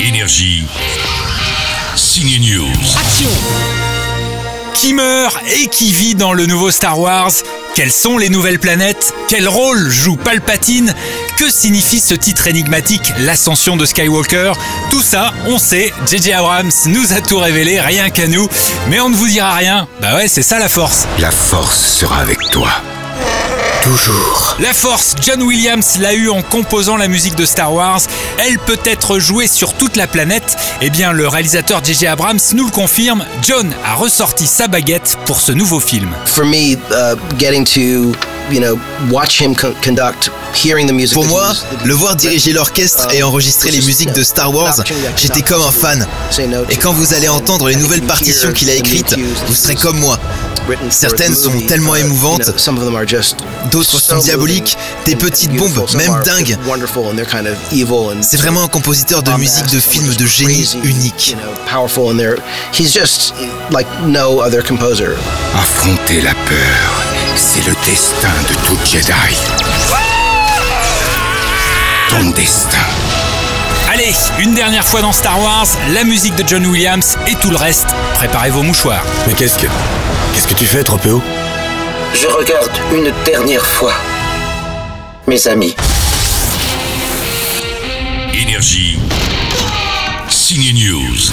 Énergie. Signe News. Action Qui meurt et qui vit dans le nouveau Star Wars? Quelles sont les nouvelles planètes? Quel rôle joue Palpatine? Que signifie ce titre énigmatique, l'ascension de Skywalker? Tout ça, on sait, JJ Abrams nous a tout révélé, rien qu'à nous, mais on ne vous dira rien. Bah ouais, c'est ça la force. La force sera avec toi. Toujours. La force, John Williams l'a eu en composant la musique de Star Wars. Elle peut être jouée sur toute la planète. Eh bien, le réalisateur J.J. Abrams nous le confirme. John a ressorti sa baguette pour ce nouveau film. for me, uh, getting to you know watch him con- conduct, hearing the music. Pour moi, le voir diriger l'orchestre et enregistrer les musiques de Star Wars, j'étais comme un fan. Et quand vous allez entendre les nouvelles partitions qu'il a écrites, vous serez comme moi. Certaines sont tellement émouvantes, d'autres sont diaboliques, des petites bombes, même dingues. C'est vraiment un compositeur de musique de film de génie unique. He's just like no other composer. Affronter la peur, c'est le destin de tout Jedi. Ton destin. Allez, une dernière fois dans Star Wars, la musique de John Williams et tout le reste. Préparez vos mouchoirs. Mais qu'est-ce que. Qu'est-ce que tu fais, Tropéo Je regarde une dernière fois mes amis. Énergie. Signe News.